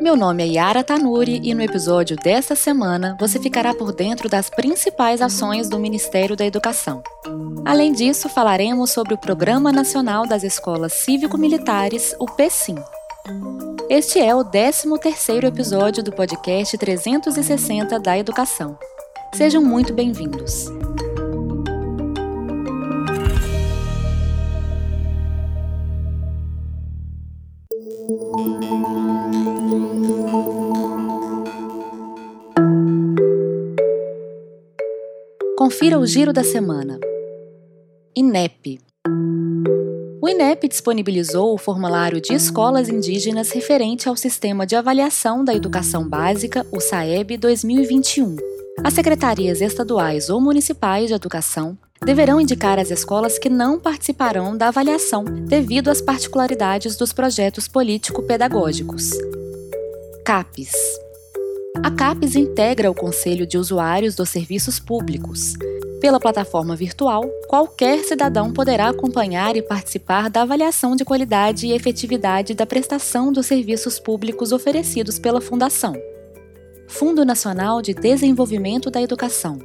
Meu nome é Yara Tanuri e no episódio desta semana você ficará por dentro das principais ações do Ministério da Educação. Além disso, falaremos sobre o Programa Nacional das Escolas Cívico-Militares, o PSIM. Este é o 13º episódio do podcast 360 da Educação. Sejam muito bem-vindos. Confira o giro da semana. INEP. O INEP disponibilizou o formulário de escolas indígenas referente ao Sistema de Avaliação da Educação Básica, o SAEB 2021. As secretarias estaduais ou municipais de educação deverão indicar as escolas que não participarão da avaliação devido às particularidades dos projetos político-pedagógicos. CAPES a CAPES integra o Conselho de Usuários dos Serviços Públicos. Pela plataforma virtual, qualquer cidadão poderá acompanhar e participar da avaliação de qualidade e efetividade da prestação dos serviços públicos oferecidos pela Fundação. Fundo Nacional de Desenvolvimento da Educação.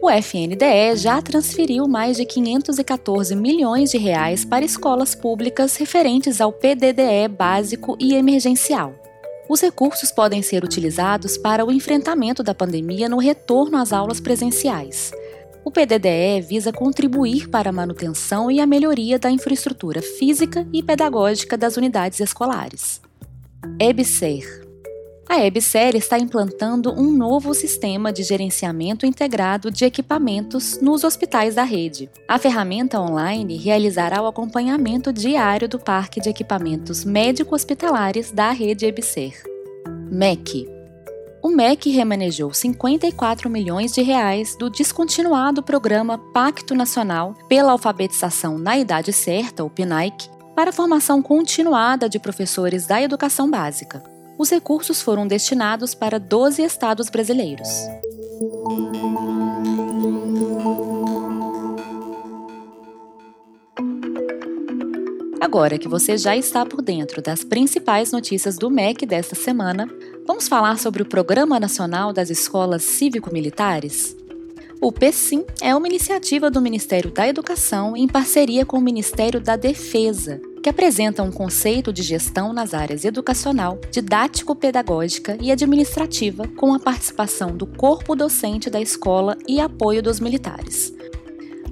O FNDE já transferiu mais de 514 milhões de reais para escolas públicas referentes ao PDDE básico e emergencial. Os recursos podem ser utilizados para o enfrentamento da pandemia no retorno às aulas presenciais. O PDDE visa contribuir para a manutenção e a melhoria da infraestrutura física e pedagógica das unidades escolares. EBSER a EBSER está implantando um novo sistema de gerenciamento integrado de equipamentos nos hospitais da rede. A ferramenta online realizará o acompanhamento diário do parque de equipamentos médico-hospitalares da rede EBSER. MEC o MEC remanejou 54 milhões de reais do descontinuado programa Pacto Nacional pela Alfabetização na Idade Certa, o PNAIC, para a formação continuada de professores da educação básica. Os recursos foram destinados para 12 estados brasileiros. Agora que você já está por dentro das principais notícias do MEC desta semana, vamos falar sobre o Programa Nacional das Escolas Cívico-Militares? O PSIM é uma iniciativa do Ministério da Educação em parceria com o Ministério da Defesa, que apresenta um conceito de gestão nas áreas educacional, didático-pedagógica e administrativa, com a participação do corpo docente da escola e apoio dos militares.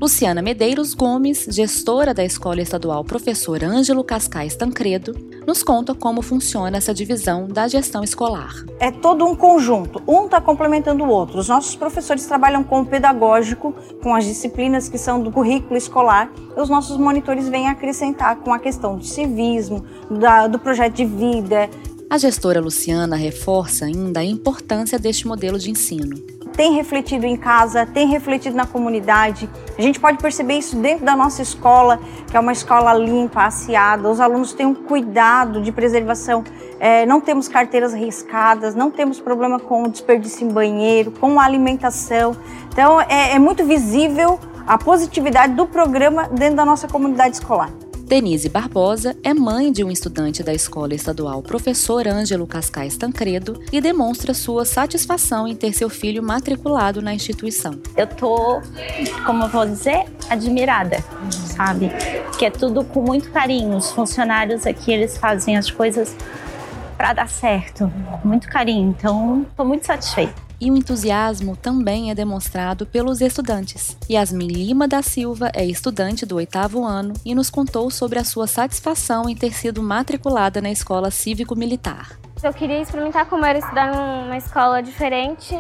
Luciana Medeiros Gomes, gestora da Escola Estadual Professor Ângelo Cascais Tancredo, nos conta como funciona essa divisão da gestão escolar. É todo um conjunto, um está complementando o outro. Os nossos professores trabalham com o pedagógico, com as disciplinas que são do currículo escolar, e os nossos monitores vêm acrescentar com a questão do civismo, da, do projeto de vida. A gestora Luciana reforça ainda a importância deste modelo de ensino tem refletido em casa, tem refletido na comunidade. A gente pode perceber isso dentro da nossa escola, que é uma escola limpa, asseada. Os alunos têm um cuidado de preservação. É, não temos carteiras riscadas, não temos problema com desperdício em banheiro, com alimentação. Então, é, é muito visível a positividade do programa dentro da nossa comunidade escolar. Denise Barbosa é mãe de um estudante da escola estadual Professor Ângelo Cascais Tancredo e demonstra sua satisfação em ter seu filho matriculado na instituição. Eu tô, como eu vou dizer, admirada, sabe? Que é tudo com muito carinho. Os funcionários aqui, eles fazem as coisas para dar certo, muito carinho. Então, estou muito satisfeita e o entusiasmo também é demonstrado pelos estudantes. Yasmin Lima da Silva é estudante do oitavo ano e nos contou sobre a sua satisfação em ter sido matriculada na escola cívico-militar. Eu queria experimentar como era estudar numa escola diferente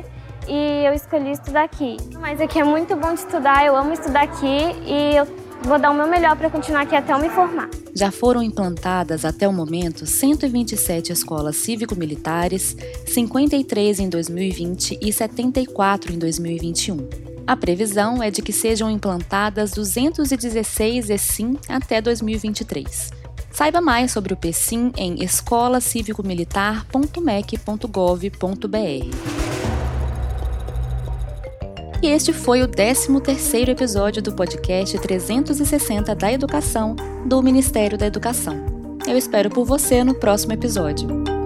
e eu escolhi estudar aqui. Mas aqui é muito bom de estudar, eu amo estudar aqui e eu vou dar o meu melhor para continuar aqui até eu me formar. Já foram implantadas até o momento 127 escolas cívico-militares, 53 em 2020 e 74 em 2021. A previsão é de que sejam implantadas 216 ESIM até 2023. Saiba mais sobre o PSIM em escolacivicomilitar.mec.gov.br. E este foi o 13º episódio do podcast 360 da Educação do Ministério da Educação. Eu espero por você no próximo episódio.